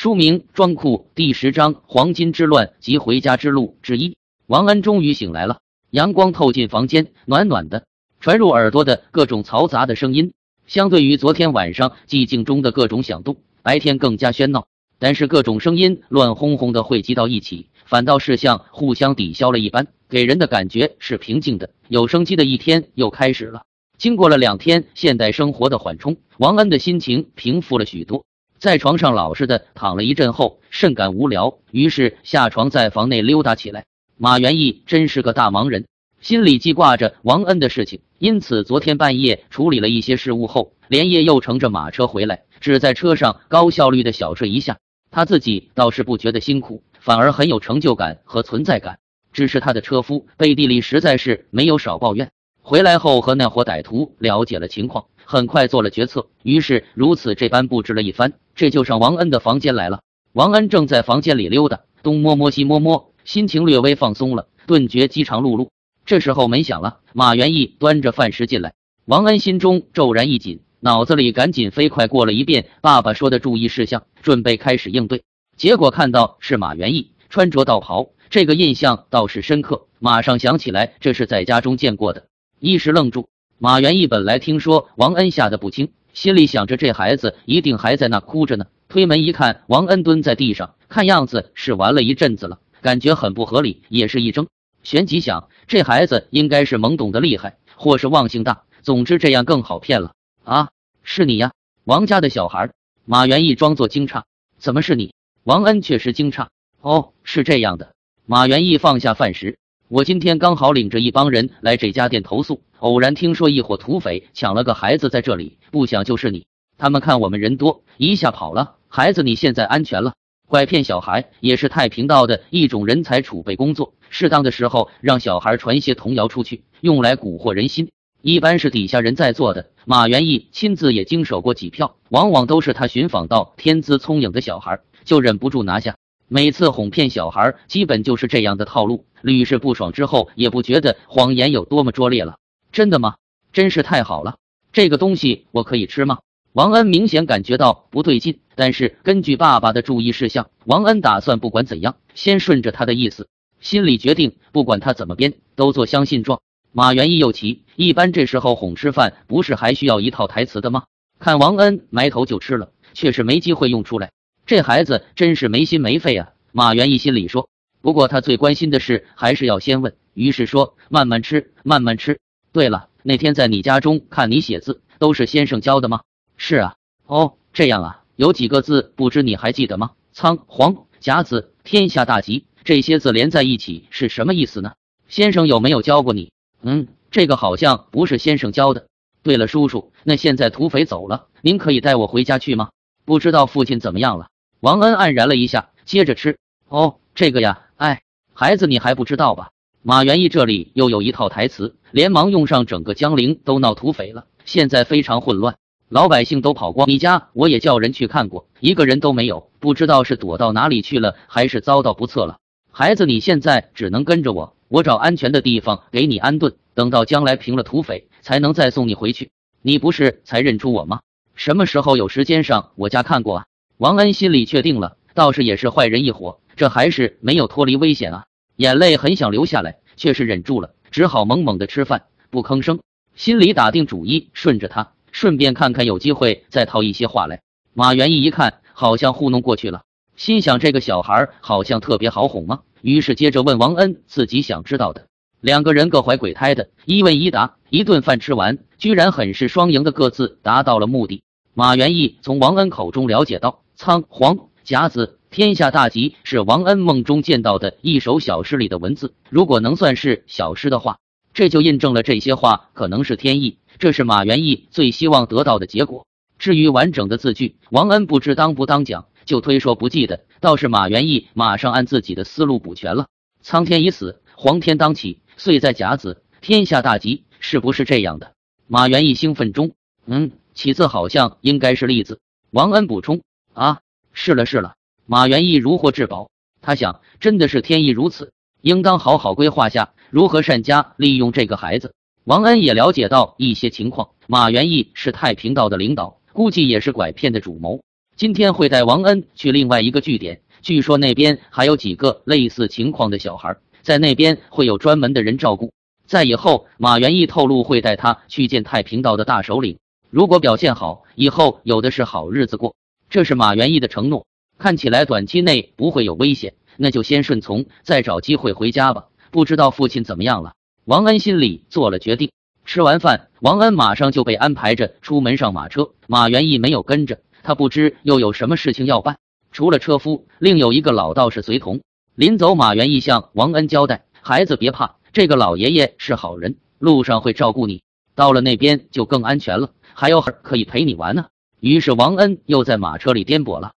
书名《装库》第十章《黄金之乱及回家之路》之一。王恩终于醒来了，阳光透进房间，暖暖的，传入耳朵的各种嘈杂的声音，相对于昨天晚上寂静中的各种响动，白天更加喧闹。但是各种声音乱哄哄的汇集到一起，反倒是像互相抵消了一般，给人的感觉是平静的、有生机的一天又开始了。经过了两天现代生活的缓冲，王恩的心情平复了许多。在床上老实的躺了一阵后，甚感无聊，于是下床在房内溜达起来。马元义真是个大忙人，心里记挂着王恩的事情，因此昨天半夜处理了一些事务后，连夜又乘着马车回来，只在车上高效率的小睡一下。他自己倒是不觉得辛苦，反而很有成就感和存在感。只是他的车夫背地里实在是没有少抱怨。回来后和那伙歹徒了解了情况。很快做了决策，于是如此这般布置了一番，这就上王恩的房间来了。王恩正在房间里溜达，东摸摸西摸摸，心情略微放松了，顿觉饥肠辘辘。这时候门响了，马元义端着饭食进来，王恩心中骤然一紧，脑子里赶紧飞快过了一遍爸爸说的注意事项，准备开始应对。结果看到是马元义穿着道袍，这个印象倒是深刻，马上想起来这是在家中见过的，一时愣住。马元义本来听说王恩吓得不轻，心里想着这孩子一定还在那哭着呢。推门一看，王恩蹲在地上，看样子是玩了一阵子了，感觉很不合理，也是一怔。旋即想，这孩子应该是懵懂的厉害，或是忘性大，总之这样更好骗了。啊，是你呀，王家的小孩。马元义装作惊诧，怎么是你？王恩确实惊诧。哦，是这样的。马元义放下饭食。我今天刚好领着一帮人来这家店投诉，偶然听说一伙土匪抢了个孩子在这里，不想就是你。他们看我们人多，一下跑了。孩子你现在安全了。拐骗小孩也是太平道的一种人才储备工作，适当的时候让小孩传些童谣出去，用来蛊惑人心，一般是底下人在做的。马元义亲自也经手过几票，往往都是他寻访到天资聪颖的小孩，就忍不住拿下。每次哄骗小孩，基本就是这样的套路。屡试不爽之后，也不觉得谎言有多么拙劣了。真的吗？真是太好了！这个东西我可以吃吗？王恩明显感觉到不对劲，但是根据爸爸的注意事项，王恩打算不管怎样，先顺着他的意思。心里决定，不管他怎么编，都做相信状。马元义又奇，一般这时候哄吃饭，不是还需要一套台词的吗？看王恩埋头就吃了，却是没机会用出来。这孩子真是没心没肺啊！马元义心里说。不过他最关心的事，还是要先问。于是说：“慢慢吃，慢慢吃。对了，那天在你家中看你写字，都是先生教的吗？”“是啊。”“哦，这样啊。有几个字，不知你还记得吗？仓皇甲子天下大吉，这些字连在一起是什么意思呢？先生有没有教过你？”“嗯，这个好像不是先生教的。”“对了，叔叔，那现在土匪走了，您可以带我回家去吗？不知道父亲怎么样了？”王恩黯然了一下，接着吃。哦，这个呀，哎，孩子，你还不知道吧？马元义这里又有一套台词，连忙用上。整个江陵都闹土匪了，现在非常混乱，老百姓都跑光。你家我也叫人去看过，一个人都没有，不知道是躲到哪里去了，还是遭到不测了。孩子，你现在只能跟着我，我找安全的地方给你安顿，等到将来平了土匪，才能再送你回去。你不是才认出我吗？什么时候有时间上我家看过啊？王恩心里确定了，倒是也是坏人一伙，这还是没有脱离危险啊！眼泪很想流下来，却是忍住了，只好猛猛的吃饭，不吭声。心里打定主意，顺着他，顺便看看有机会再套一些话来。马元义一看，好像糊弄过去了，心想这个小孩好像特别好哄吗？于是接着问王恩自己想知道的。两个人各怀鬼胎的一问一答，一顿饭吃完，居然很是双赢的各自达到了目的。马元义从王恩口中了解到。仓皇甲子天下大吉是王恩梦中见到的一首小诗里的文字，如果能算是小诗的话，这就印证了这些话可能是天意。这是马元义最希望得到的结果。至于完整的字句，王恩不知当不当讲，就推说不记得。倒是马元义马上按自己的思路补全了：苍天已死，黄天当起，岁在甲子，天下大吉，是不是这样的？马元义兴奋中，嗯，起字好像应该是立字。王恩补充。啊，是了是了，马元义如获至宝。他想，真的是天意如此，应当好好规划下如何善加利用这个孩子。王恩也了解到一些情况，马元义是太平道的领导，估计也是拐骗的主谋。今天会带王恩去另外一个据点，据说那边还有几个类似情况的小孩，在那边会有专门的人照顾。在以后，马元义透露会带他去见太平道的大首领，如果表现好，以后有的是好日子过。这是马元义的承诺，看起来短期内不会有危险，那就先顺从，再找机会回家吧。不知道父亲怎么样了？王恩心里做了决定。吃完饭，王恩马上就被安排着出门上马车，马元义没有跟着。他不知又有什么事情要办，除了车夫，另有一个老道士随同。临走，马元义向王恩交代：“孩子别怕，这个老爷爷是好人，路上会照顾你。到了那边就更安全了，还有可以陪你玩呢。”于是王恩又在马车里颠簸了。